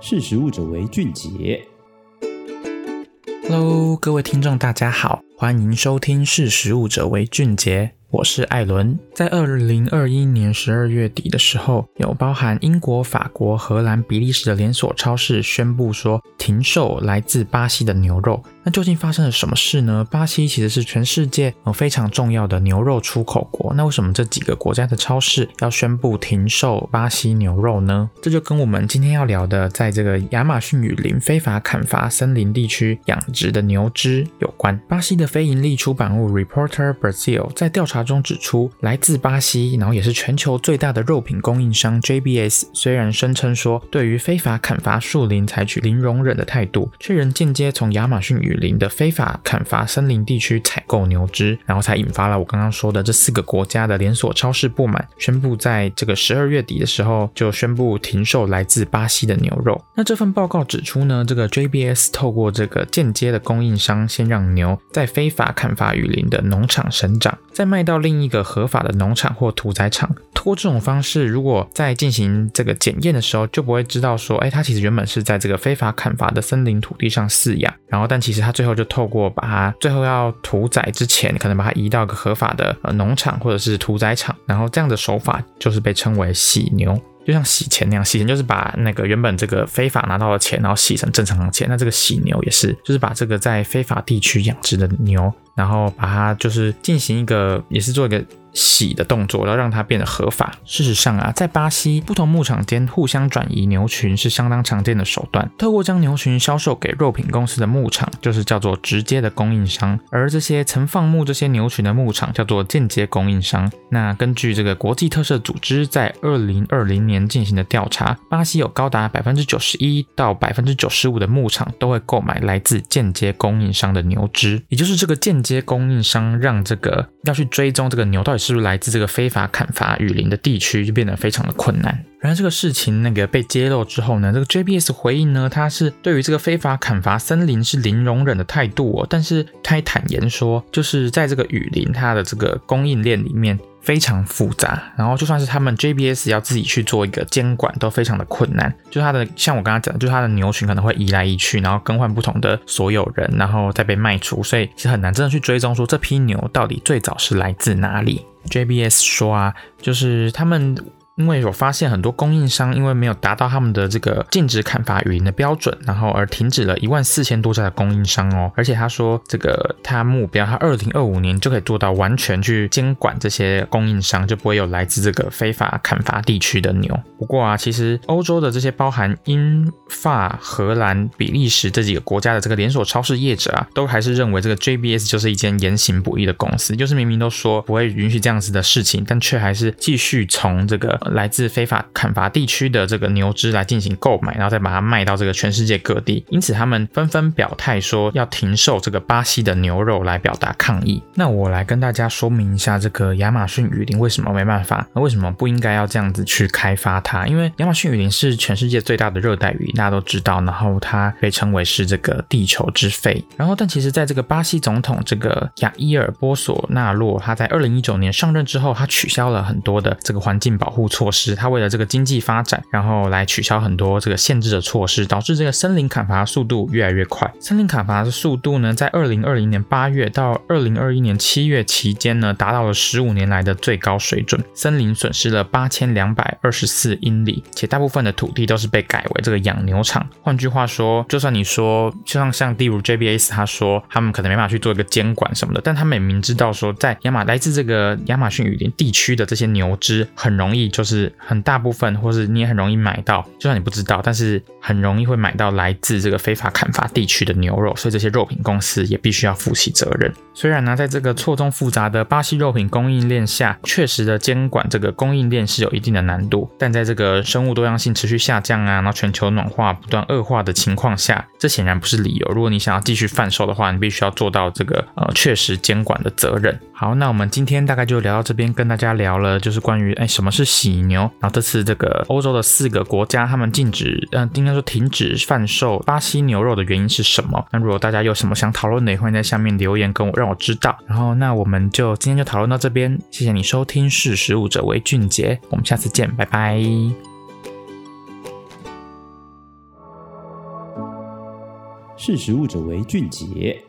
识时务者为俊杰。Hello，各位听众，大家好，欢迎收听《识时务者为俊杰》。我是艾伦，在二零二一年十二月底的时候，有包含英国、法国、荷兰、比利时的连锁超市宣布说停售来自巴西的牛肉。那究竟发生了什么事呢？巴西其实是全世界呃非常重要的牛肉出口国，那为什么这几个国家的超市要宣布停售巴西牛肉呢？这就跟我们今天要聊的，在这个亚马逊雨林非法砍伐森林地区养殖的牛只有关。巴西的非营利出版物 Reporter Brazil 在调查。中指出，来自巴西，然后也是全球最大的肉品供应商 JBS，虽然声称说对于非法砍伐树林采取零容忍的态度，却仍间接从亚马逊雨林的非法砍伐森林地区采购牛只，然后才引发了我刚刚说的这四个国家的连锁超市不满，宣布在这个十二月底的时候就宣布停售来自巴西的牛肉。那这份报告指出呢，这个 JBS 透过这个间接的供应商，先让牛在非法砍伐雨林的农场生长，再卖。到另一个合法的农场或屠宰场，通过这种方式，如果在进行这个检验的时候，就不会知道说，哎，它其实原本是在这个非法砍伐的森林土地上饲养，然后但其实它最后就透过把它最后要屠宰之前，可能把它移到个合法的农场或者是屠宰场，然后这样的手法就是被称为洗牛。就像洗钱那样，洗钱就是把那个原本这个非法拿到的钱，然后洗成正常的钱。那这个洗牛也是，就是把这个在非法地区养殖的牛，然后把它就是进行一个，也是做一个。洗的动作，然后让它变得合法。事实上啊，在巴西，不同牧场间互相转移牛群是相当常见的手段。透过将牛群销售给肉品公司的牧场，就是叫做直接的供应商；而这些曾放牧这些牛群的牧场，叫做间接供应商。那根据这个国际特色组织在二零二零年进行的调查，巴西有高达百分之九十一到百分之九十五的牧场都会购买来自间接供应商的牛只，也就是这个间接供应商让这个要去追踪这个牛到底是。不是来自这个非法砍伐雨林的地区，就变得非常的困难。然而这个事情那个被揭露之后呢，这个 JBS 回应呢，他是对于这个非法砍伐森林是零容忍的态度哦。但是他也坦言说，就是在这个雨林它的这个供应链里面非常复杂，然后就算是他们 JBS 要自己去做一个监管，都非常的困难。就它的像我刚刚讲的，就是它的牛群可能会移来移去，然后更换不同的所有人，然后再被卖出，所以是很难真的去追踪说这批牛到底最早是来自哪里。JBS 说啊，就是他们。因为有发现很多供应商因为没有达到他们的这个禁止砍伐雨林的标准，然后而停止了一万四千多家的供应商哦。而且他说这个他目标，他二零二五年就可以做到完全去监管这些供应商，就不会有来自这个非法砍伐地区的牛。不过啊，其实欧洲的这些包含英法、荷兰、比利时这几个国家的这个连锁超市业者啊，都还是认为这个 JBS 就是一间言行不一的公司，就是明明都说不会允许这样子的事情，但却还是继续从这个。来自非法砍伐地区的这个牛只来进行购买，然后再把它卖到这个全世界各地。因此，他们纷纷表态说要停售这个巴西的牛肉来表达抗议。那我来跟大家说明一下，这个亚马逊雨林为什么没办法？那为什么不应该要这样子去开发它？因为亚马逊雨林是全世界最大的热带雨林，大家都知道。然后它被称为是这个地球之肺。然后，但其实在这个巴西总统这个亚伊尔波索纳洛，他在二零一九年上任之后，他取消了很多的这个环境保护措措施，他为了这个经济发展，然后来取消很多这个限制的措施，导致这个森林砍伐速度越来越快。森林砍伐的速度呢，在二零二零年八月到二零二一年七月期间呢，达到了十五年来的最高水准。森林损失了八千两百二十四英里，且大部分的土地都是被改为这个养牛场。换句话说，就算你说，就像像例如 JBS 他说他们可能没办法去做一个监管什么的，但他们也明知道说，在亚马来自这个亚马逊雨林地区的这些牛只很容易就。是很大部分，或是你也很容易买到，就算你不知道，但是很容易会买到来自这个非法砍伐地区的牛肉，所以这些肉品公司也必须要负起责任。虽然呢，在这个错综复杂的巴西肉品供应链下，确实的监管这个供应链是有一定的难度，但在这个生物多样性持续下降啊，然后全球暖化不断恶化的情况下，这显然不是理由。如果你想要继续贩售的话，你必须要做到这个呃确实监管的责任。好，那我们今天大概就聊到这边，跟大家聊了就是关于哎什么是喜牛，然后这次这个欧洲的四个国家他们禁止，嗯、呃，应该说停止贩售巴西牛肉的原因是什么？那如果大家有什么想讨论的，也欢迎在下面留言跟我，让我知道。然后那我们就今天就讨论到这边，谢谢你收听，识食物者为俊杰，我们下次见，拜拜。识食物者为俊杰。